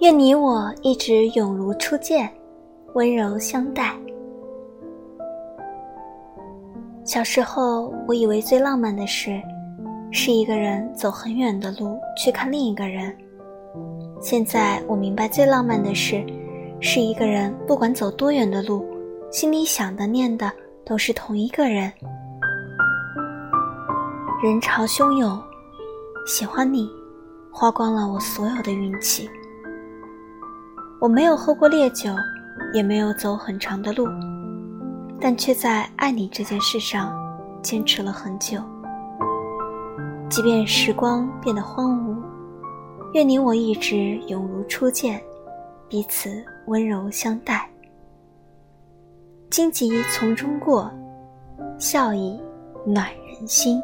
愿你我一直永如初见，温柔相待。小时候，我以为最浪漫的事，是一个人走很远的路去看另一个人。现在我明白，最浪漫的事，是一个人不管走多远的路，心里想的念的都是同一个人。人潮汹涌，喜欢你，花光了我所有的运气。我没有喝过烈酒，也没有走很长的路。但却在爱你这件事上坚持了很久。即便时光变得荒芜，愿你我一直永如初见，彼此温柔相待。荆棘丛中过，笑意暖人心。